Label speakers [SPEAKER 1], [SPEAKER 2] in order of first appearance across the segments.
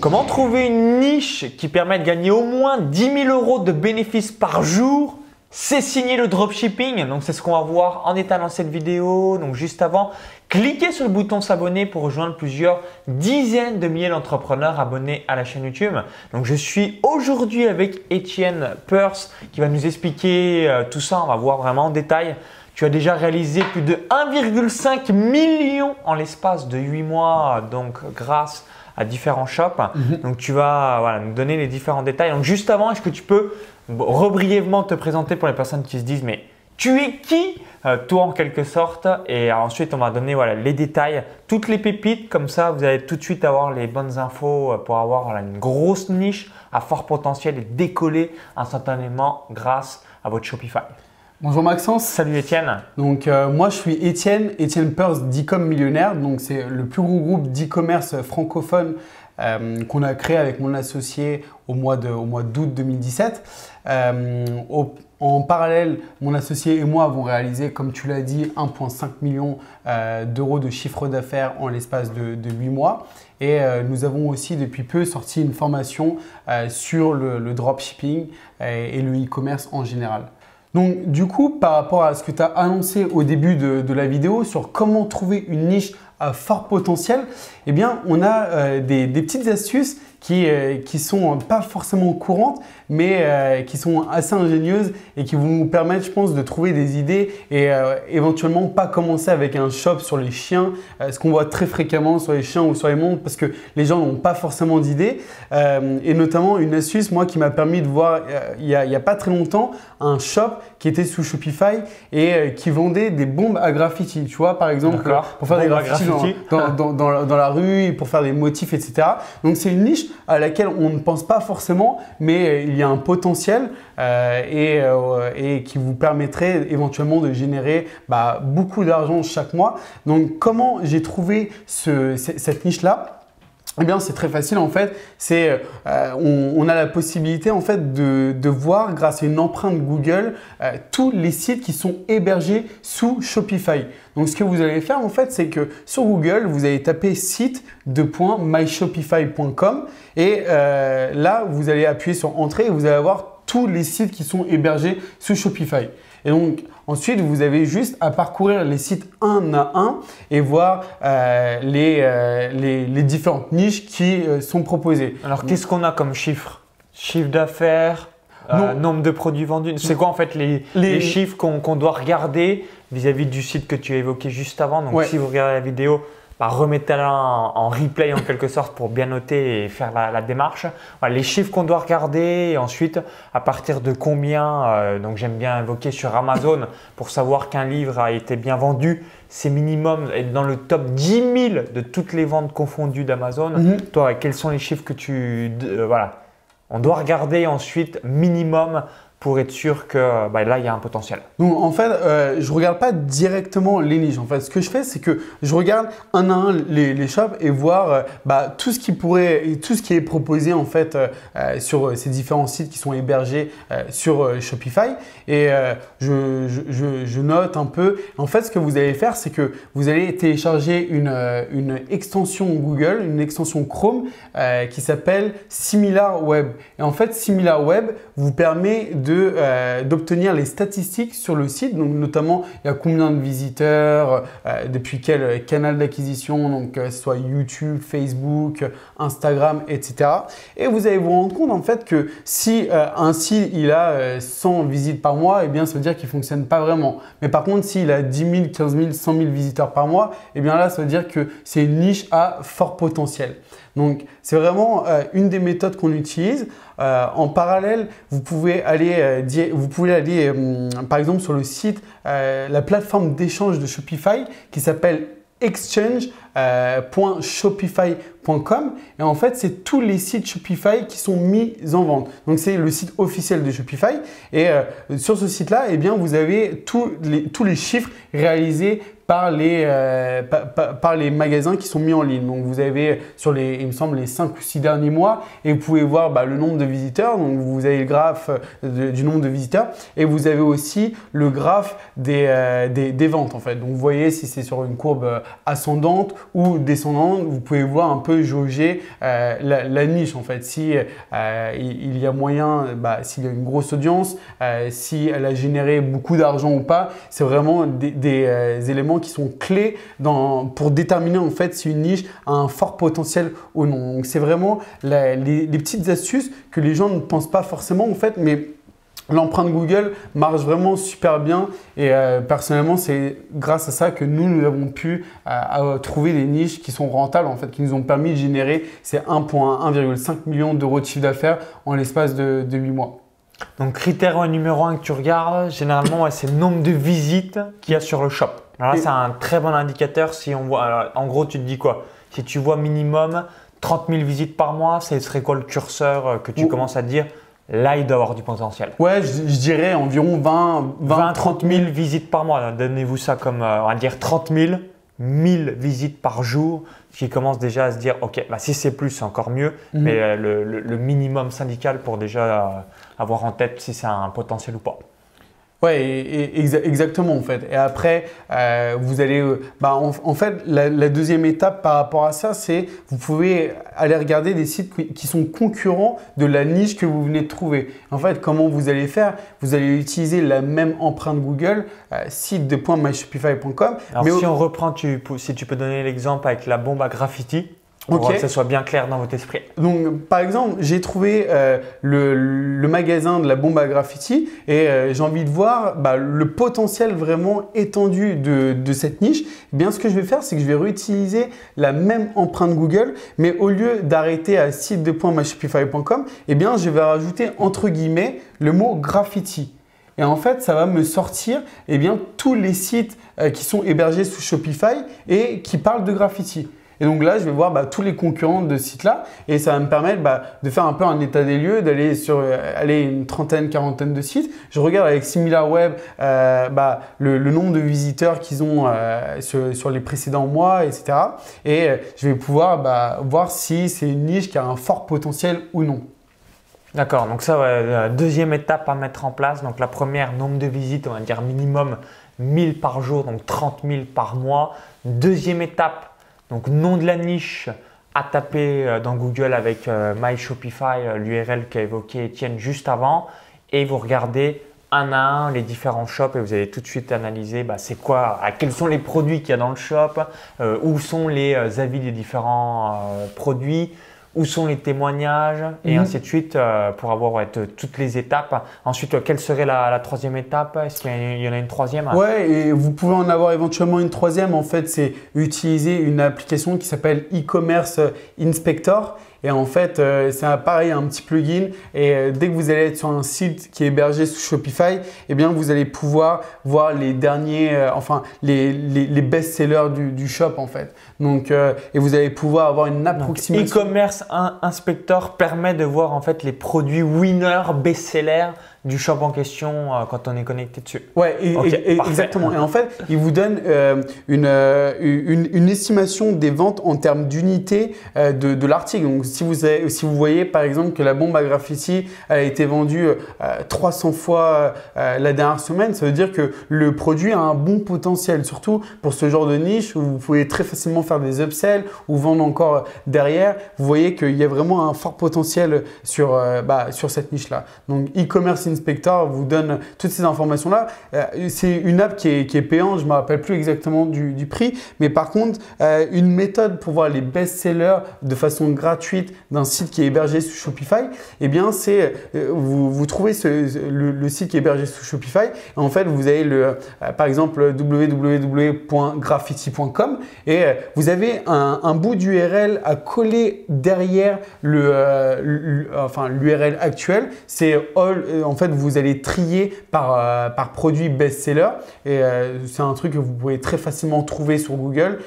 [SPEAKER 1] Comment trouver une niche qui permet de gagner au moins 10 000 euros de bénéfices par jour? C'est signé le dropshipping, donc c'est ce qu'on va voir en état dans cette vidéo. Donc juste avant, cliquez sur le bouton s'abonner pour rejoindre plusieurs dizaines de milliers d'entrepreneurs abonnés à la chaîne YouTube. Donc je suis aujourd'hui avec Étienne Peirce qui va nous expliquer euh, tout ça. On va voir vraiment en détail. Tu as déjà réalisé plus de 1,5 million en l'espace de 8 mois, donc grâce à différents shops. Mhm. Donc tu vas nous donner les différents détails. Donc juste avant, est-ce que tu peux rebrièvement te présenter pour les personnes qui se disent mais tu es qui euh, toi en quelque sorte? Et ensuite on va donner voilà, les détails, toutes les pépites comme ça vous allez tout de suite avoir les bonnes infos euh, pour avoir une grosse niche à fort potentiel et décoller instantanément grâce à votre Shopify.
[SPEAKER 2] Bonjour Maxence.
[SPEAKER 1] Salut Étienne.
[SPEAKER 2] Donc euh, moi je suis Étienne, Étienne Peirce d'Ecom Millionnaire. Donc c'est le plus gros groupe d'e-commerce francophone euh, qu'on a créé avec mon associé au mois d'août 2017. Euh, en parallèle, mon associé et moi avons réalisé, comme tu l'as dit, 1,5 million d'euros de chiffre d'affaires en l'espace de, de, 8 mois. Et nous avons aussi depuis peu sorti une formation sur le, le dropshipping et le e-commerce en général. Donc du coup, par rapport à ce que tu as annoncé au début de, la vidéo sur comment trouver une niche à fort potentiel, eh bien on a euh, des, petites astuces qui, euh, qui sont pas forcément courantes, mais euh, qui sont assez ingénieuses et qui vont nous permettre, je pense, de trouver des idées et euh, éventuellement pas commencer avec un shop sur les chiens, ce qu'on voit très fréquemment sur les chiens ou sur les montres parce que les gens n'ont pas forcément d'idées. et notamment une astuce, moi, qui m'a permis de voir il n'y a, a, pas très longtemps un shop qui était sous Shopify et qui vendait des bombes à graffiti, tu vois, par exemple, pour faire des graffitis dans, dans, dans, dans, la rue, pour faire des motifs, etc. Donc c'est une niche à laquelle on ne pense pas forcément, mais il y a un potentiel euh, euh, et, qui vous permettrait éventuellement de générer bah, beaucoup d'argent chaque mois. Donc comment j'ai trouvé cette niche-là? Eh bien, c'est très facile en fait. C'est, euh, on, a la possibilité en fait de, voir grâce à une empreinte Google euh, tous les sites qui sont hébergés sous Shopify. Donc, ce que vous allez faire en fait, c'est que sur Google, vous allez taper site de myshopify.com et euh, là, vous allez appuyer sur entrée et vous allez avoir tous les sites qui sont hébergés sous Shopify. Et donc, ensuite, vous avez juste à parcourir les sites un à un et voir euh, euh, les, les, différentes niches qui euh, sont proposées.
[SPEAKER 1] Alors, qu'est-ce qu'on a comme chiffre? Chiffre d'affaires nombre de produits vendus. C'est quoi en fait les, les... chiffres qu'on doit regarder vis-à-vis du site que tu as évoqué juste avant? Donc si vous regardez la vidéo, bah, remettez-la en, replay en quelque sorte pour bien noter et faire la, démarche. les chiffres qu'on doit regarder et ensuite à partir de combien, euh, donc j'aime bien invoquer sur Amazon pour savoir qu'un livre a été bien vendu, c'est minimum être dans le top 10 000 de toutes les ventes confondues d'Amazon. Mhm. Toi, quels sont les chiffres que tu... Euh, voilà. On doit regarder ensuite minimum pour être sûr que bah, là, il y a un potentiel
[SPEAKER 2] Donc, en fait, euh, je ne regarde pas directement les niches. En fait, ce que je fais, c'est que je regarde un à un les, les shops et voir euh, bah, tout ce qui pourrait, tout ce qui est proposé en fait euh, sur ces différents sites qui sont hébergés sur Shopify. Et je, je, note un peu. En fait, ce que vous allez faire, c'est que vous allez télécharger une, une extension Google, une extension Chrome qui s'appelle SimilarWeb. Et en fait, SimilarWeb vous permet de euh, d'obtenir les statistiques sur le site, donc notamment il y a combien de visiteurs, euh, depuis quel canal d'acquisition, donc euh, soit YouTube, Facebook, Instagram, etc. Et vous allez vous rendre compte en fait que si un site il a 100 visites par mois, et eh bien ça veut dire qu'il fonctionne pas vraiment. Mais par contre s'il a 10 000, 15 000, 100 000 visiteurs par mois, et eh bien là ça veut dire que c'est une niche à fort potentiel. Donc c'est vraiment une des méthodes qu'on utilise. Euh, en parallèle, vous pouvez aller, euh, vous pouvez aller euh, par exemple sur le site, la plateforme d'échange de Shopify qui s'appelle exchange.shopify.com et en fait c'est tous les sites Shopify qui sont mis en vente. Donc c'est le site officiel de Shopify et sur ce site là, eh bien vous avez tous les, tous les chiffres réalisés par les, euh, par, les magasins qui sont mis en ligne. Donc vous avez sur les, il me semble, les 5 ou 6 derniers mois et vous pouvez voir bah, le nombre de visiteurs. Donc vous avez le graphe euh, du nombre de visiteurs et vous avez aussi le graphe des, euh, des, ventes en fait. Donc vous voyez si c'est sur une courbe ascendante ou descendante, vous pouvez voir un peu jauger la, niche en fait. Si il y a moyen, bah, s'il y a une grosse audience, si elle a généré beaucoup d'argent ou pas, c'est vraiment des, des éléments qui sont clés pour déterminer en fait si une niche a un fort potentiel ou non. Donc c'est vraiment les, petites astuces que les gens ne pensent pas forcément en fait, mais L'empreinte Google marche vraiment super bien et euh, personnellement c'est grâce à ça que nous nous avons pu euh, trouver des niches qui sont rentables en fait, qui nous ont permis de générer ces 1,5 million d'euros de chiffre d'affaires en l'espace de, de 8 mois.
[SPEAKER 1] Donc critère numéro 1 que tu regardes, généralement c'est le nombre de visites qu'il y a sur le shop. Alors là, c'est un très bon indicateur si on voit. en gros, tu te dis quoi? Si tu vois minimum 30 000 visites par mois, ce serait quoi le curseur euh, que tu commences à te dire Là, il doit avoir du potentiel?
[SPEAKER 2] Ouais, je, dirais environ 20,
[SPEAKER 1] 20, 30 000 visites par mois. Donnez-vous ça comme, euh, on va dire 30 000, 1000 visites par jour, qui commence déjà à se dire, ok, bah si c'est plus, c'est encore mieux, mhm. mais euh, le, minimum syndical pour déjà avoir en tête si c'est un potentiel ou pas.
[SPEAKER 2] Ouais, exactement en fait. Et après, euh, vous allez, euh, bah, en, fait, la, deuxième étape par rapport à ça, c'est vous pouvez aller regarder des sites qui sont concurrents de la niche que vous venez de trouver. En fait, comment vous allez faire? Vous allez utiliser la même empreinte Google, euh, site de .myshopify.com.
[SPEAKER 1] Alors si on reprend, tu, si tu peux donner l'exemple avec la bombe à graffiti pour que ça soit bien clair dans votre esprit.
[SPEAKER 2] Donc, par exemple, j'ai trouvé euh, le, magasin de la bombe à graffiti et euh, j'ai envie de voir bah, le potentiel vraiment étendu de, cette niche. Eh bien, ce que je vais faire, c'est que je vais réutiliser la même empreinte Google, mais au lieu d'arrêter à site de eh bien, je vais rajouter entre guillemets le mot graffiti. Et en fait, ça va me sortir eh bien, tous les sites euh, qui sont hébergés sous Shopify et qui parlent de graffiti. Et donc là, je vais voir bah, tous les concurrents de ce site-là et ça va me permettre bah, de faire un peu un état des lieux, d'aller sur euh, aller une trentaine, quarantaine de sites. Je regarde avec SimilarWeb euh, bah, le, nombre de visiteurs qu'ils ont euh, sur, les précédents mois, etc. Et je vais pouvoir voir si c'est une niche qui a un fort potentiel ou non.
[SPEAKER 1] D'accord, donc ça, ouais, deuxième étape à mettre en place. Donc la première, nombre de visites, on va dire minimum 1000 par jour, donc 30 000 par mois. Deuxième étape, donc nom de la niche à taper euh, dans Google avec euh, My Shopify, euh, l'URL qu'a évoqué Étienne juste avant. Et vous regardez un à un les différents shops et vous allez tout de suite analyser bah, c'est quoi, quels sont les produits qu'il y a dans le shop, où sont les avis des différents produits, où sont les témoignages et mhm. ainsi de suite euh, pour avoir toutes les étapes. Ensuite, euh, quelle serait la, troisième étape? Est-ce qu'il y en a une troisième?
[SPEAKER 2] Ouais, et vous pouvez en avoir éventuellement une troisième. En fait, c'est utiliser une application qui s'appelle e-commerce Inspector et en fait, euh, c'est pareil, un petit plugin. Et euh, dès que vous allez être sur un site qui est hébergé sous Shopify, eh bien, vous allez pouvoir voir les derniers, euh, enfin, les, les, best-sellers du, du, shop en fait. Donc, et vous allez pouvoir avoir une approximation.
[SPEAKER 1] E-commerce Inspector permet de voir en fait les produits winners, best-sellers du shop en question euh, quand on est connecté dessus.
[SPEAKER 2] Ouais, exactement. Et en fait, il vous donne euh, euh, une, une, estimation des ventes en termes d'unité de, de l'article. Donc, si vous, avez, si vous voyez par exemple que la bombe à graffiti a été vendue 300 fois la dernière semaine, ça veut dire que le produit a un bon potentiel, surtout pour ce genre de niche où vous pouvez très facilement faire des upsells ou vendre encore derrière. Vous voyez qu'il y a vraiment un fort potentiel sur, bah, sur cette niche-là. Donc, e-commerce Inspector vous donne toutes ces informations-là. Euh, c'est une app qui est, qui payante, je ne me rappelle plus exactement du, prix, mais par contre, euh, une méthode pour voir les best-sellers de façon gratuite d'un site qui est hébergé sous Shopify, eh bien, c'est euh, vous, trouvez le, site qui est hébergé sous Shopify. Et en fait, vous avez le, par exemple www.graffiti.com et vous avez un, bout d'URL à coller derrière le, enfin l'URL actuel. C'est all, en fait, vous allez trier par, par produit best-seller. Et c'est un truc que vous pouvez très facilement trouver sur Google.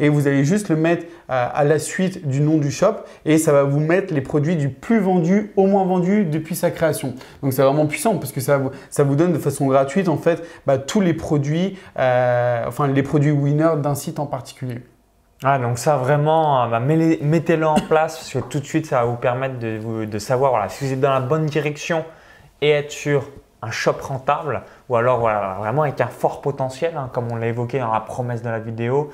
[SPEAKER 2] et vous allez juste le mettre à la suite du nom du shop. Et ça va vous mettre les produits du plus vendu au moins vendu depuis sa création. Donc c'est vraiment puissant parce que ça vous, ça vous donne de façon gratuite en fait bah, tous les produits, enfin les produits winners d'un site en particulier.
[SPEAKER 1] Ah, donc ça vraiment, bah, mettez-le en place parce que tout de suite ça va vous permettre de, de savoir voilà, si vous êtes dans la bonne direction et être sur un shop rentable ou alors voilà, vraiment avec un fort potentiel, hein, comme on l'a évoqué dans la promesse de la vidéo.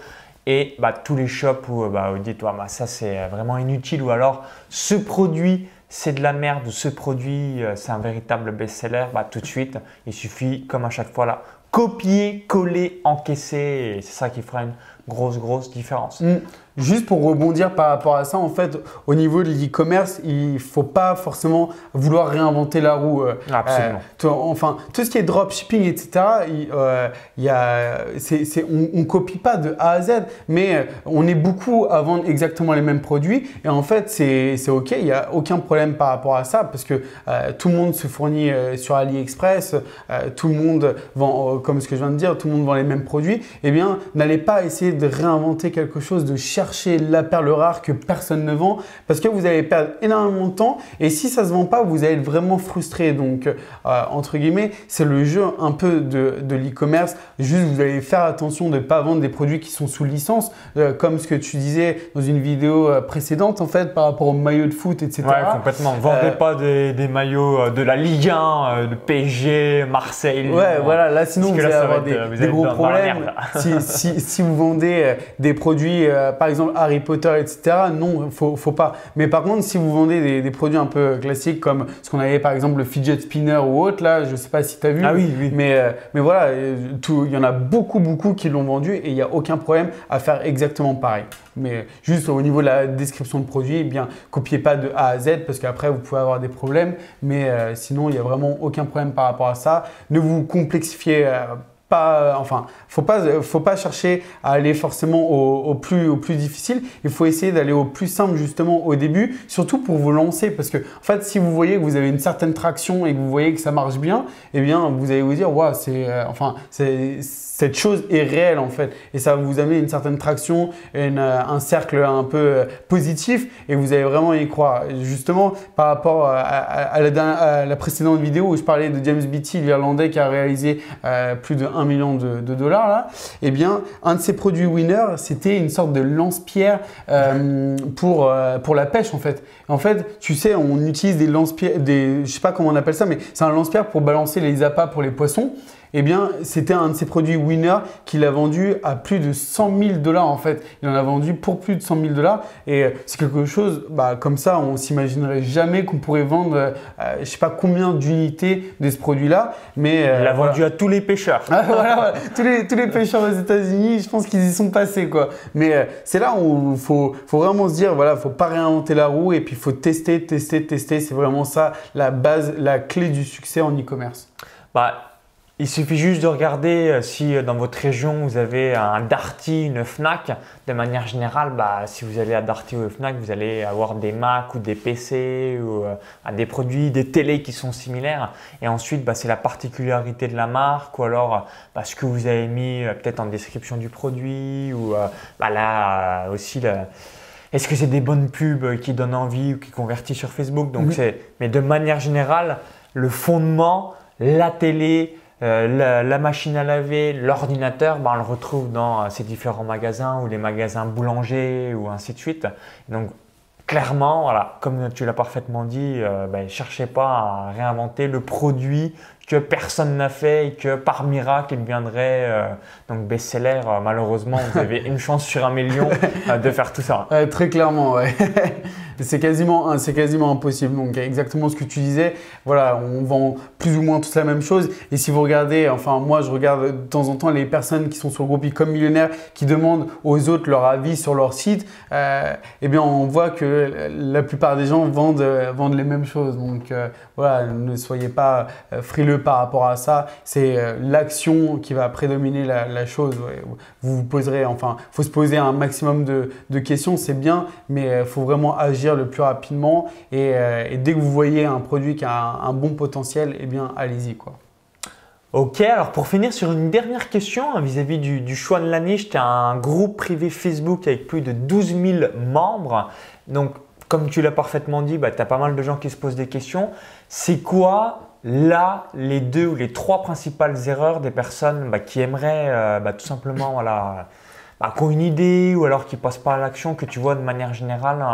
[SPEAKER 1] Et bah, tous les shops où bah, vous dites bah, ça c'est vraiment inutile ou alors ce produit c'est de la merde ou ce produit euh, c'est un véritable best-seller, bah, tout de suite il suffit comme à chaque fois là copier, coller, encaisser. Et c'est ça qui fera une grosse, grosse différence. Mm.
[SPEAKER 2] Juste pour rebondir par rapport à ça, en fait, au niveau de l'e-commerce, il ne faut pas forcément vouloir réinventer la roue. Euh,
[SPEAKER 1] Absolument.
[SPEAKER 2] Euh, enfin, tout ce qui est dropshipping, etc., il, euh, y a, on ne copie pas de A à Z, mais on est beaucoup à vendre exactement les mêmes produits. Et en fait, c'est OK, il n'y a aucun problème par rapport à ça, parce que tout le monde se fournit sur AliExpress, tout le monde vend, comme ce que je viens de dire, tout le monde vend les mêmes produits. Eh bien, n'allez pas essayer de réinventer quelque chose, de chercher la perle rare que personne ne vend parce que vous allez perdre énormément de temps et si ça se vend pas, vous allez être vraiment frustré. Donc, euh, entre guillemets, c'est le jeu un peu de, de l'e-commerce. Juste, vous allez faire attention de ne pas vendre des produits qui sont sous licence, euh, comme ce que tu disais dans une vidéo euh, précédente, en fait, par rapport aux maillots de foot, etc.
[SPEAKER 1] Ouais, complètement. Vendez pas des, des, maillots de la Ligue 1, de PSG, Marseille.
[SPEAKER 2] Ouais, voilà. Là, sinon, vous allez avoir des, des gros problèmes. Si, si, si, vous vendez des produits, par exemple Harry Potter, etc. Non, faut, faut pas. Mais par contre, si vous vendez des, produits un peu classiques comme ce qu'on avait par exemple le fidget spinner ou autre, là, je sais pas si tu as vu.
[SPEAKER 1] Ah oui, oui.
[SPEAKER 2] Mais, euh, mais voilà, euh, il y en a beaucoup, beaucoup qui l'ont vendu et il n'y a aucun problème à faire exactement pareil. Mais juste au niveau de la description de produit, eh bien, copiez pas de A à Z parce qu'après vous pouvez avoir des problèmes. Mais euh, sinon, il n'y a vraiment aucun problème par rapport à ça. Ne vous complexifiez pas, enfin, faut pas, faut pas chercher à aller forcément au, plus, au plus difficile. Il faut essayer d'aller au plus simple justement au début, surtout pour vous lancer, parce que en fait, si vous voyez que vous avez une certaine traction et que vous voyez que ça marche bien, eh bien, vous allez vous dire, waouh, c'est, euh, enfin, c'est cette chose est réelle en fait et ça va vous amener une certaine traction, une, euh, un cercle un peu euh, positif et vous allez vraiment y croire. Justement, par rapport à, la, précédente vidéo où je parlais de James Beatty, l'Irlandais qui a réalisé euh, plus de 1 million de, dollars là, eh bien, un de ses produits winner, c'était une sorte de lance-pierre pour, pour la pêche en fait. En fait, tu sais, on utilise des lance-pierres, des, je sais pas comment on appelle ça, mais c'est un lance-pierre pour balancer les appâts pour les poissons eh bien, c'était un de ses produits winner qu'il a vendu à plus de 100 000 dollars en fait. Il en a vendu pour plus de 100 000 dollars et euh, c'est quelque chose, bah, comme ça, on s'imaginerait jamais qu'on pourrait vendre, euh, je sais pas combien d'unités de ce produit-là, mais
[SPEAKER 1] euh, il l'a vendu à tous les pêcheurs.
[SPEAKER 2] Ah, voilà, tous les tous les pêcheurs aux États-Unis, je pense qu'ils y sont passés quoi. Mais c'est là où il faut faut vraiment se dire, voilà, faut pas réinventer la roue et puis il faut tester, tester, tester. C'est vraiment ça la base, la clé du succès en e-commerce.
[SPEAKER 1] Bah, il suffit juste de regarder euh, si euh, dans votre région vous avez un Darty, une Fnac. De manière générale, bah, si vous allez à Darty ou Fnac, vous allez avoir des Mac ou des PC ou euh, des produits, des télés qui sont similaires. Et ensuite, bah, c'est la particularité de la marque ou alors bah, ce que vous avez mis peut-être en description du produit ou bah, là aussi est-ce que c'est des bonnes pubs qui donnent envie ou qui convertissent sur Facebook? Donc mais de manière générale, le fondement, la télé, euh, la, machine à laver, l'ordinateur, ben, on le retrouve dans euh, ces différents magasins ou les magasins boulangers ou ainsi de suite. Donc clairement, voilà, comme tu l'as parfaitement dit, ne euh, ben, cherchez pas à réinventer le produit que personne n'a fait et que par miracle il deviendrait donc best-seller. malheureusement, vous avez une chance sur un million de faire tout ça.
[SPEAKER 2] très clairement, ouais. c'est quasiment, c'est quasiment impossible. Donc exactement ce que tu disais. Voilà, on vend plus ou moins tous la même chose. Et si vous regardez, enfin moi je regarde de temps en temps les personnes qui sont sur le groupe e-com millionnaire qui demandent aux autres leur avis sur leur site, euh, eh bien on voit que la plupart des gens vendent, vendent les mêmes choses. Donc euh, voilà, ne soyez pas euh, frileux par rapport à ça. C'est l'action qui va prédominer la, chose. Vous vous poserez, enfin, faut se poser un maximum de, de questions, c'est bien, mais il faut vraiment agir le plus rapidement. Et, dès que vous voyez un produit qui a un, bon potentiel, eh bien, allez-y. quoi.
[SPEAKER 1] Ok, alors pour finir sur une dernière question hein, vis-à-vis du, choix de la niche, tu as un groupe privé Facebook avec plus de 12 000 membres. Donc, comme tu l'as parfaitement dit, bah, tu as pas mal de gens qui se posent des questions. C'est quoi là les deux ou les trois principales erreurs des personnes bah, qui aimeraient euh, bah, tout simplement voilà, qui ont une idée ou alors qui passent pas à l'action que tu vois de manière générale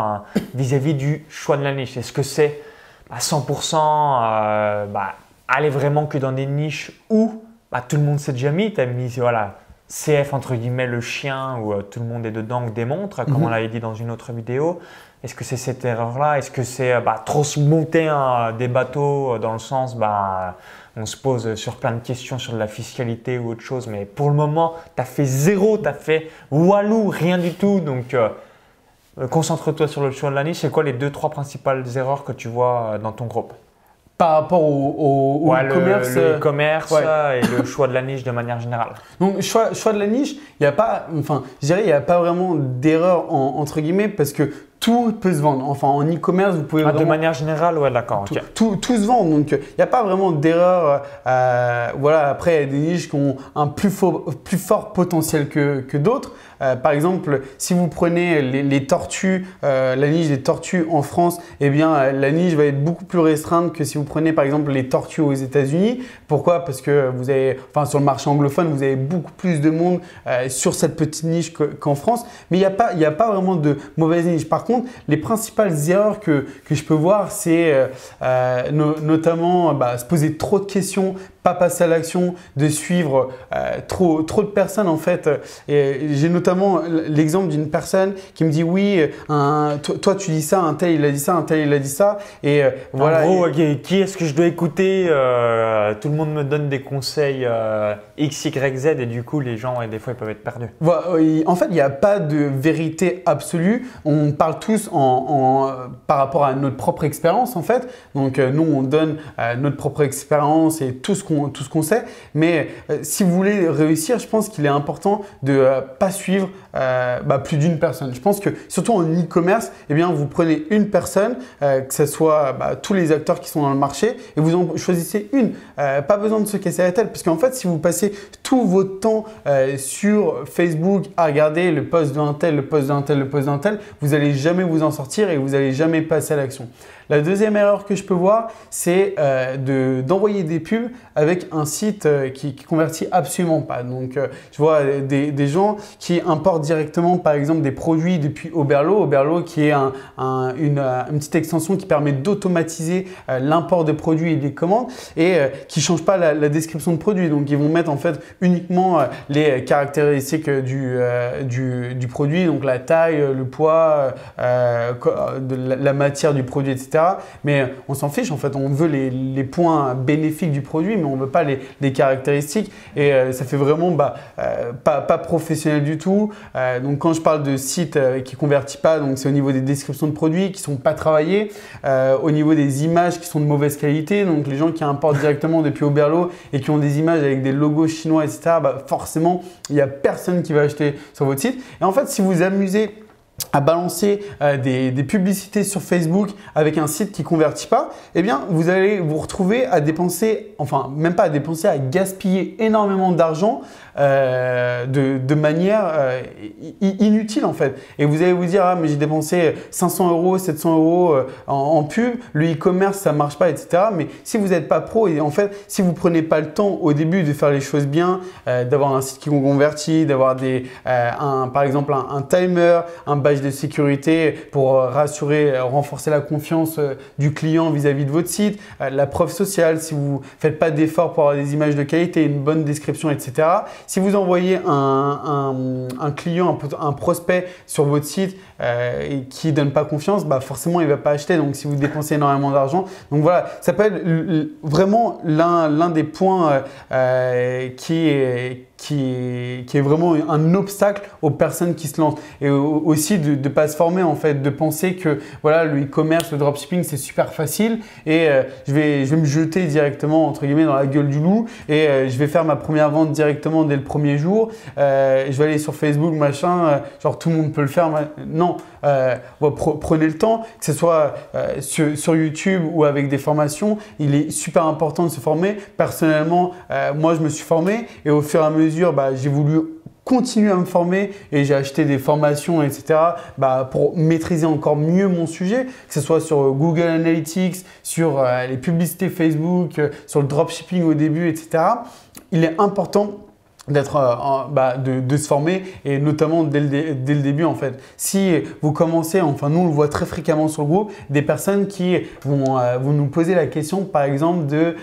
[SPEAKER 1] vis-à-vis du choix de la niche Est-ce que c'est à 100% euh, aller vraiment que dans des niches où bah, tout le monde s'est déjà mis. Tu as mis voilà, CF entre guillemets le chien où euh, tout le monde est dedans ou démontre, comme mhm. on l'avait dit dans une autre vidéo. Est-ce que c'est cette erreur-là? Est-ce que c'est euh, bah, trop se monter des bateaux euh, dans le sens bah, on se pose sur plein de questions sur de la fiscalité ou autre chose, mais pour le moment, tu as fait zéro, tu as fait walou, rien du tout. Donc, concentre-toi sur le choix de la niche. C'est quoi les deux, trois principales erreurs que tu vois dans ton groupe?
[SPEAKER 2] Par rapport au, au,
[SPEAKER 1] e-commerce le, euh, commerce et le choix de la niche de manière générale.
[SPEAKER 2] Donc choix, choix de la niche, il n'y a pas, enfin, je dirais, il n'y a pas vraiment d'erreur entre guillemets parce que tout peut se vendre. Enfin, en e-commerce, vous pouvez.
[SPEAKER 1] Ah, De manière générale, ouais, d'accord.
[SPEAKER 2] Tout, tout, se vend. Donc, il n'y a pas vraiment d'erreur. Euh, voilà, après, il y a des niches qui ont un plus, fort, plus fort potentiel que, que d'autres. Euh, par exemple, si vous prenez les, tortues, euh, la niche des tortues en France, eh bien, la niche va être beaucoup plus restreinte que si vous prenez, par exemple, les tortues aux États-Unis. Pourquoi? Parce que vous avez, enfin, sur le marché anglophone, vous avez beaucoup plus de monde sur cette petite niche qu'en France. Mais il n'y a, pas, a pas vraiment de mauvaise niche. Par contre, les principales erreurs que, je peux voir, c'est euh, euh, notamment bah, se poser trop de questions pas passer à l'action, de suivre euh, trop, trop de personnes en fait. Et j'ai notamment l'exemple d'une personne qui me dit oui, un, toi, tu dis ça, un tel il a dit ça, un tel il a dit ça. Et
[SPEAKER 1] euh, voilà. En gros, qui est-ce que je dois écouter euh, Tout le monde me donne des conseils X, Y, Z et du coup les gens des fois ils peuvent être perdus.
[SPEAKER 2] en fait, il n'y a pas de vérité absolue. On parle tous en, par rapport à notre propre expérience en fait. Donc nous on donne notre propre expérience et tout ce qu'on tout ce qu'on sait. Mais euh, si vous voulez réussir, je pense qu'il est important de ne euh, pas suivre euh, bah, plus d'une personne. Je pense que surtout en e-commerce, eh bien, vous prenez une personne, que ce soit bah, tous les acteurs qui sont dans le marché, et vous en choisissez une. pas besoin de se casser la tête, parce qu'en fait, si vous passez tout votre temps sur Facebook à regarder le post d'un tel, le post d'un tel, le post d'un tel, vous n'allez jamais vous en sortir et vous n'allez jamais passer à l'action. La deuxième erreur que je peux voir, c'est euh, d'envoyer des pubs avec un site euh, qui, qui, convertit absolument pas. Donc, euh, je vois des, des, gens qui importent directement, par exemple, des produits depuis Oberlo. Oberlo qui est un, un, une, petite extension qui permet d'automatiser l'import de produits et des commandes et qui change pas la, description de produit. Donc, ils vont mettre en fait uniquement les caractéristiques du, du, du, produit, donc la taille, le poids, la matière du produit, etc. Mais on s'en fiche, en fait, on veut les, points bénéfiques du produit, mais on veut pas les, caractéristiques. Et euh, ça fait vraiment bah, euh, pas, professionnel du tout. Euh, donc quand je parle de sites qui ne convertissent pas, c'est au niveau des descriptions de produits qui sont pas travaillées, au niveau des images qui sont de mauvaise qualité, donc les gens qui importent directement depuis Oberlo et qui ont des images avec des logos chinois, etc., bah, forcément, il n'y a personne qui va acheter sur votre site. Et en fait, si vous amusez à balancer euh, des, publicités sur Facebook avec un site qui convertit pas, eh bien, vous allez vous retrouver à dépenser, enfin, même pas à dépenser, à gaspiller énormément d'argent euh, de, manière euh, inutile en fait. Et vous allez vous dire, ah, mais j'ai dépensé 500 euros, 700 euros en, pub, le e-commerce ça marche pas, etc. Mais si vous n'êtes pas pro et en fait, si vous prenez pas le temps au début de faire les choses bien, d'avoir un site qui convertit, d'avoir des, un, par exemple, un, timer, un de sécurité pour euh, rassurer, euh, renforcer la confiance euh, du client vis-à-vis de votre site, la preuve sociale, si vous faites pas d'efforts pour avoir des images de qualité, une bonne description, etc. Si vous envoyez un, un, client, un, prospect sur votre site et qui donne pas confiance, bah forcément il va pas acheter. Donc si vous dépensez énormément d'argent, donc voilà, ça peut être vraiment l'un des points qui est qui qui est vraiment un obstacle aux personnes qui se lancent. Et aussi de ne pas se former en fait, de penser que voilà, le e-commerce, le dropshipping, c'est super facile et euh, je, vais, je vais me jeter directement entre guillemets dans la gueule du loup et euh, je vais faire ma première vente directement dès le premier jour. Euh, je vais aller sur Facebook, machin, genre tout le monde peut le faire. Non, prenez le temps, que ce soit sur, sur, YouTube ou avec des formations, il est super important de se former. Personnellement, moi je me suis formé et au fur et à mesure, bah, j'ai voulu continuer à me former et j'ai acheté des formations, etc. Bah, pour maîtriser encore mieux mon sujet, que ce soit sur Google Analytics, sur euh, les publicités Facebook, euh, sur le dropshipping au début, etc. Il est important d'être euh, bah, de, se former et notamment dès le, dès le, début en fait. Si vous commencez, enfin nous on le voit très fréquemment sur le groupe, des personnes qui vont, vont nous poser la question par exemple de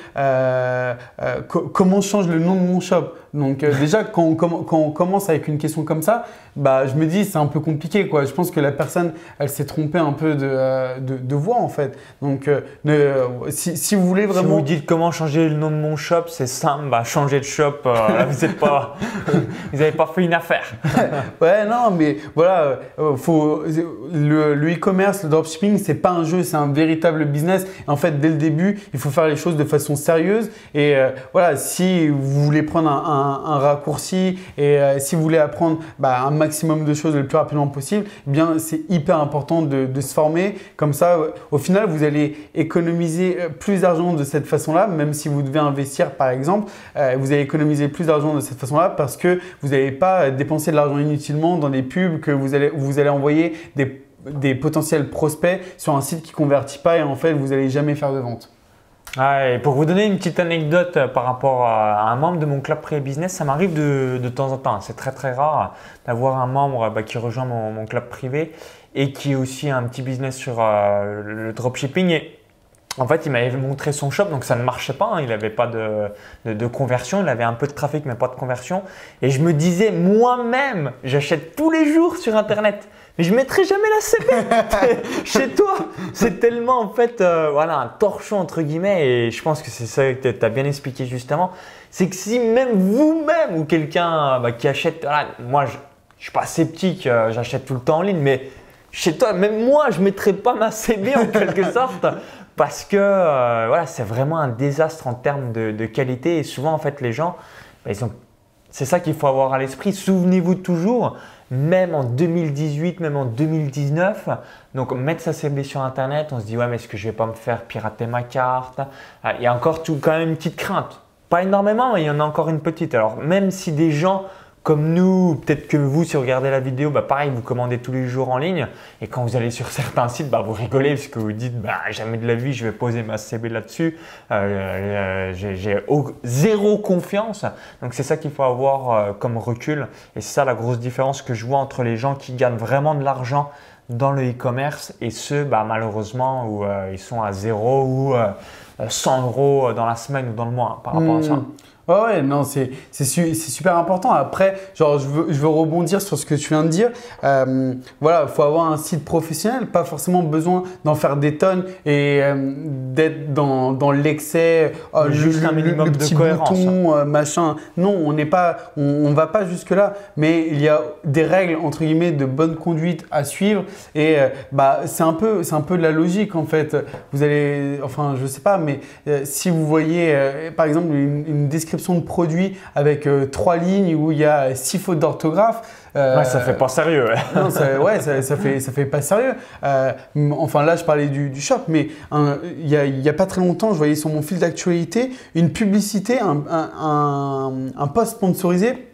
[SPEAKER 2] comment je change le nom de mon shop? Donc euh, déjà, quand on, quand on, commence avec une question comme ça, bah, je me dis c'est un peu compliqué. Quoi. Je pense que la personne, elle s'est trompée un peu de, euh, de, de, voix en fait. Donc euh, si, si, vous voulez vraiment…
[SPEAKER 1] Si vous dites comment changer le nom de mon shop, c'est simple, bah, changer de shop, vous n'avez pas, pas fait une affaire.
[SPEAKER 2] ouais, non, mais voilà, faut, le e-commerce, le, dropshipping, c'est pas un jeu, c'est un véritable business. En fait, dès le début, il faut faire les choses de façon sérieuse. Et voilà, si vous voulez prendre un raccourci et euh, si vous voulez apprendre bah, un maximum de choses le plus rapidement possible, eh bien c'est hyper important de, se former. Comme ça, au final, vous allez économiser euh, plus d'argent de cette façon-là, même si vous devez investir par exemple, euh, vous allez économiser plus d'argent de cette façon-là parce que vous n'allez pas dépenser de l'argent inutilement dans des pubs que vous allez, vous allez envoyer des des potentiels prospects sur un site qui convertit pas et en fait vous n'allez jamais faire de vente.
[SPEAKER 1] Ah, et pour vous donner une petite anecdote euh, par rapport à un membre de mon club privé business, ça m'arrive de, de, temps en temps. C'est très très rare d'avoir un membre bah, qui rejoint mon, club privé et qui a aussi un petit business sur euh, le dropshipping. En fait, il m'avait montré son shop, donc ça ne marchait pas. Hein. il n'avait pas de, conversion. Il avait un peu de trafic, mais pas de conversion. Et je me disais, moi-même, j'achète tous les jours sur Internet mais je mettrai jamais la CB chez toi. C'est tellement en fait euh, voilà un torchon entre guillemets et je pense que c'est ça que tu as bien expliqué justement. C'est que si même vous-même ou quelqu'un bah, qui achète, voilà, moi je, ne suis pas sceptique, euh, j'achète tout le temps en ligne, mais chez toi, même moi je mettrai pas ma CB en quelque sorte parce que euh, voilà c'est vraiment un désastre en termes de, qualité et souvent en fait les gens bah, ont c'est ça qu'il faut avoir à l'esprit. Souvenez-vous toujours, même en 2018, même en 2019, donc mettre sa CB sur Internet, on se dit ouais mais est-ce que je vais pas me faire pirater ma carte? Ah, Il y a encore tout, quand même une petite crainte. Pas énormément, mais il y en a encore une petite. Alors même si des gens comme nous, peut-être que vous, si vous regardez la vidéo, bah pareil, vous commandez tous les jours en ligne. Et quand vous allez sur certains sites, bah vous rigolez parce que vous dites, bah jamais de la vie, je vais poser ma CB là-dessus. Euh, euh J'ai zéro confiance. Donc c'est ça qu'il faut avoir euh, comme recul. Et c'est ça la grosse différence que je vois entre les gens qui gagnent vraiment de l'argent dans le e-commerce et ceux, bah, malheureusement, où ils sont à zéro ou 100 euros dans la semaine ou dans le mois par rapport à ça. Hmm.
[SPEAKER 2] Ouais, non, c'est super important. Après, genre, je veux, je veux rebondir sur ce que tu viens de dire. Euh, voilà, il faut avoir un site professionnel, pas forcément besoin d'en faire des tonnes et euh, d'être dans, dans l'excès,
[SPEAKER 1] oh, juste un minimum de cohérence. Bouton,
[SPEAKER 2] euh, machin. Non, on n'est pas, on, on, va pas jusque là, mais il y a des règles entre guillemets de bonne conduite à suivre et bah c'est un peu, c'est un peu de la logique en fait. Vous allez, enfin, je sais pas, mais si vous voyez par exemple une, une description de produit avec euh, trois lignes où il y a six fautes d'orthographe.
[SPEAKER 1] Euh, ouais, ça fait pas sérieux.
[SPEAKER 2] non, ça, ouais, ça, fait, ça fait pas sérieux. Euh, enfin, là, je parlais du, shop, mais il y, a, pas très longtemps, je voyais sur mon fil d'actualité une publicité, un, un, un post sponsorisé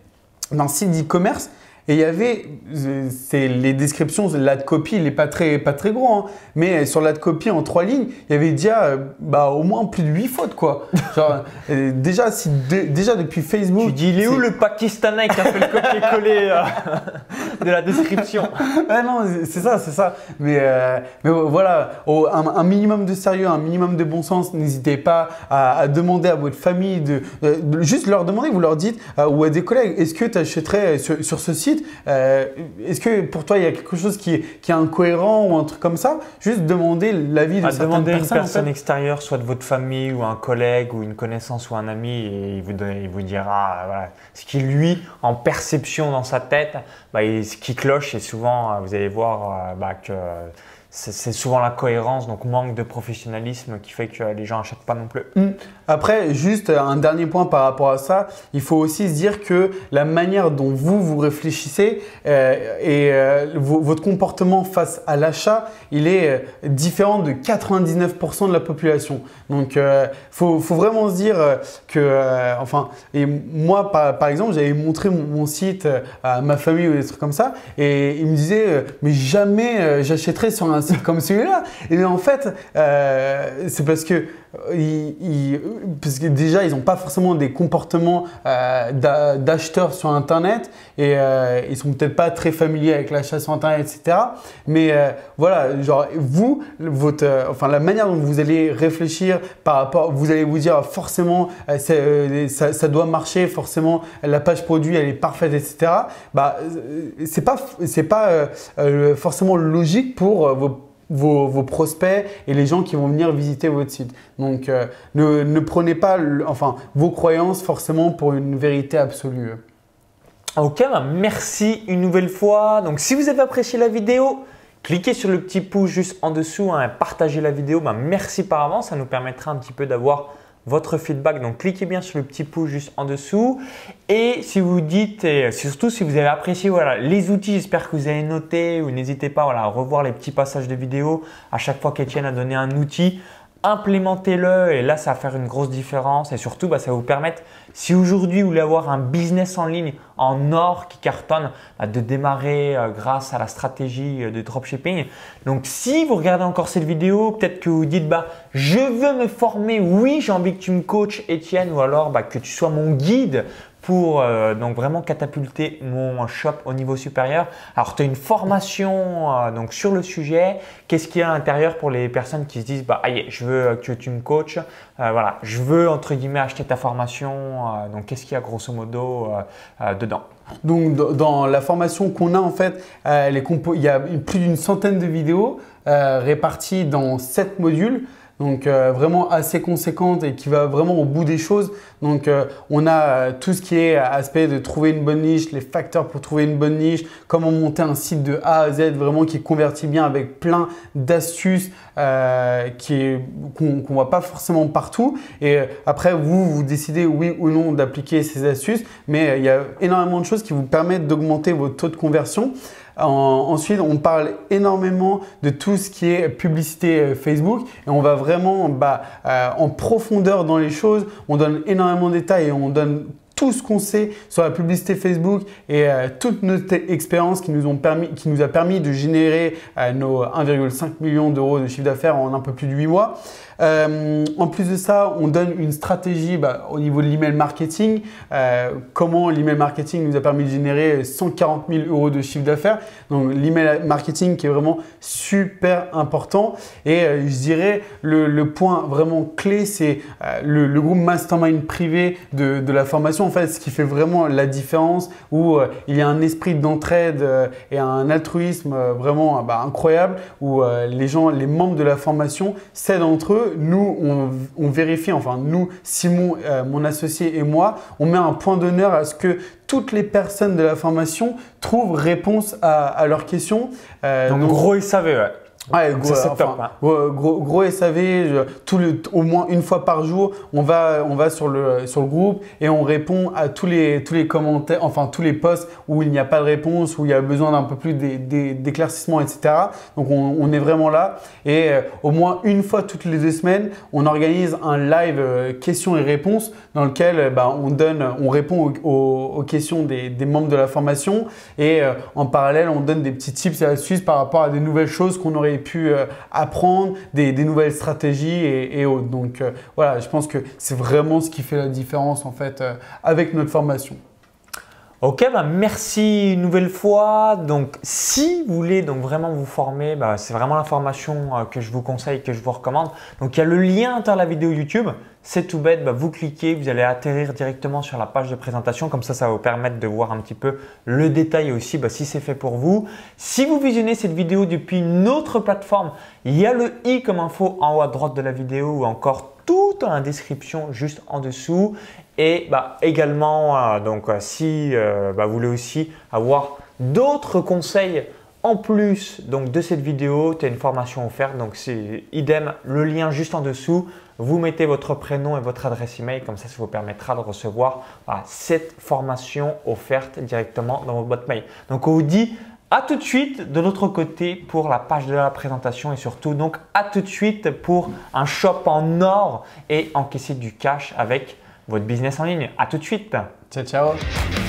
[SPEAKER 2] d'un site d'e-commerce et il y avait, c'est les descriptions, la copie, il n'est pas très, pas très gros, hein, mais sur la copie en trois lignes, il y avait déjà bah, au moins plus de huit fautes. Quoi. Genre, euh, déjà, si déjà depuis Facebook.
[SPEAKER 1] Tu dis, il est, où le Pakistanais qui a fait le copier-coller euh, de la description?
[SPEAKER 2] Ah Non, c'est ça, c'est ça. Mais, euh, mais voilà, un, minimum de sérieux, un minimum de bon sens, n'hésitez pas à, demander à votre famille, de, juste leur demander, vous leur dites, ou à des collègues, est-ce que tu achèterais sur, sur ce site site. Est-ce que pour toi, il y a quelque chose qui est, qui est incohérent ou un truc comme ça? Juste demander l'avis de
[SPEAKER 1] à
[SPEAKER 2] certaines
[SPEAKER 1] demander une
[SPEAKER 2] en
[SPEAKER 1] personne
[SPEAKER 2] fait.
[SPEAKER 1] extérieure, soit de votre famille ou un collègue ou une connaissance ou un ami, et il vous, il vous dira voilà, ce qui lui, en perception dans sa tête, bah, ce qui cloche. Et souvent, euh, vous allez voir euh, bah, que c'est souvent la cohérence, donc manque de professionnalisme qui fait que les gens n'achètent pas non plus.
[SPEAKER 2] Mm. Après, juste un dernier point par rapport à ça, il faut aussi se dire que la manière dont vous vous réfléchissez euh, et euh, vo- votre comportement face à l'achat, il est euh, différent de 99% de la population. Donc, il faut, faut vraiment se dire euh, que, euh, enfin, et moi par, par exemple, j'avais montré mon, mon site euh, à ma famille ou des trucs comme ça, et ils me disaient, euh, mais jamais euh, j'achèterai sur un comme celui-là. Et mais en fait, euh, c'est parce que ils- parce que déjà, ils n'ont pas forcément des comportements euh, d'a- d'acheteurs sur Internet et euh, ils sont peut-être pas très familiers avec l'achat sur Internet, etc. Mais euh, voilà, genre vous, votre, euh, enfin la manière dont vous allez réfléchir par rapport, vous allez vous dire forcément euh, euh, ça, ça doit marcher, forcément la page produit elle est parfaite, etc. Bah euh, c'est pas c'est pas euh, euh, forcément logique pour euh, vos vos, prospects et les gens qui vont venir visiter votre site. Donc, euh, ne, ne prenez pas enfin, vos croyances forcément pour une vérité absolue.
[SPEAKER 1] Ok, bah merci une nouvelle fois. Donc si vous avez apprécié la vidéo, cliquez sur le petit pouce juste en dessous, hein, partagez la vidéo. Bah, merci par avance, ça nous permettra un petit peu d'avoir votre feedback. Donc cliquez bien sur le petit pouce juste en dessous. Et si vous dites, et surtout si vous avez apprécié voilà, les outils, j'espère que vous avez noté ou n'hésitez pas voilà, à revoir les petits passages de vidéo. À chaque fois qu'Étienne a donné un outil, implémentez-le et là ça va faire une grosse différence et surtout bah, ça va vous permettre si aujourd'hui vous voulez avoir un business en ligne en or qui cartonne bah, de démarrer euh, grâce à la stratégie euh, de dropshipping. Donc si vous regardez encore cette vidéo peut-être que vous dites bah je veux me former. Oui j'ai envie que tu me coaches Étienne ou alors bah, que tu sois mon guide pour euh, donc vraiment catapulter mon shop au niveau supérieur. Alors tu as une formation euh, donc sur le sujet. Qu'est-ce qu'il y a à l'intérieur pour les personnes qui se disent bah aïe, je veux euh, que tu me coaches. Voilà, je veux entre guillemets acheter ta formation. Donc qu'est-ce qu'il y a grosso modo dedans?
[SPEAKER 2] Donc, dans- la formation qu'on a, en fait, il y a plus d'une centaine de vidéos réparties dans sept modules. Donc, euh, vraiment assez conséquente et qui va vraiment au bout des choses. Donc, euh, on a euh, tout ce qui est aspect de trouver une bonne niche, les facteurs pour trouver une bonne niche, comment monter un site de A à Z vraiment qui convertit bien avec plein d'astuces euh, qu'on ne voit pas forcément partout. Et euh, après, vous, vous décidez oui ou non d'appliquer ces astuces, mais euh, il y a énormément de choses qui vous permettent d'augmenter votre taux de conversion. En- ensuite, on parle énormément de tout ce qui est publicité euh, Facebook et on va vraiment bah, euh, en profondeur dans les choses. On donne énormément de détails et on donne tout ce qu'on sait sur la publicité Facebook et euh, toute notre expérience qui nous, a permis de générer nos 1,5 million d'euros de chiffre d'affaires en un peu plus de 8 mois. Euh, en plus de ça, on donne une stratégie bah, au niveau de l'email marketing. Euh, comment l'email marketing nous a permis de générer 140 000 euros de chiffre d'affaires. Donc l'email marketing qui est vraiment super important. Et euh, je dirais le, point vraiment clé, c'est le, groupe mastermind privé de, la formation. En fait, ce qui fait vraiment la différence où il y a un esprit d'entraide et un altruisme vraiment bah, incroyable où les gens, les membres de la formation s'aident entre eux. Nous, on, on vérifie, enfin nous, Simon, euh, mon associé et moi, on met un point d'honneur à ce que toutes les personnes de la formation trouvent réponse à, à leurs questions. Euh,
[SPEAKER 1] Donc,
[SPEAKER 2] donc-
[SPEAKER 1] gros SAV, ouais.
[SPEAKER 2] Ouais, Gros,
[SPEAKER 1] ça,
[SPEAKER 2] enfin,
[SPEAKER 1] top, hein.
[SPEAKER 2] gros, gros- gros SAV, je- tout le, au moins une fois par jour, on va, on va sur, le, sur le groupe et on répond à tous les, tous les commentaires, enfin tous les posts où il n'y a pas de réponse, où il y a besoin d'un peu plus d'é- d'é- d'éclaircissement, etc. Donc on, on est vraiment là et euh, au moins une fois toutes les deux semaines, on organise un live euh, questions et réponses dans lequel euh, bah, on donne, on répond aux, aux- aux questions des, des membres de la formation et en parallèle, on donne des petits tips et astuces par rapport à des nouvelles choses qu'on aurait pu euh, apprendre, des, nouvelles stratégies et, et autres. Donc euh, voilà, je pense que c'est vraiment ce qui fait la différence en fait euh, avec notre formation.
[SPEAKER 1] Ok, bah merci une nouvelle fois. Donc, si vous voulez donc vraiment vous former, bah, c'est vraiment l'information euh, que je vous conseille, que je vous recommande. Donc, il y a le lien dans la vidéo YouTube. C'est tout bête, bah, vous cliquez, vous allez atterrir directement sur la page de présentation. Comme ça, ça va vous permettre de voir un petit peu le détail aussi si c'est fait pour vous. Si vous visionnez cette vidéo depuis une autre plateforme, il y a le i comme info en haut à droite de la vidéo ou encore dans la description juste en dessous. Et bah, également, euh, donc, euh, si euh, bah, vous voulez aussi avoir d'autres conseils en plus donc, de cette vidéo, tu as une formation offerte. Donc, c'est idem, le lien juste en dessous. Vous mettez votre prénom et votre adresse email, comme ça, ça vous permettra de recevoir cette formation offerte directement dans votre boîte mail. Donc, on vous dit à tout de suite de l'autre côté pour la page de la présentation et surtout donc à tout de suite pour un shop en or et encaisser du cash avec votre business en ligne. À tout de suite.
[SPEAKER 2] Ciao, ciao.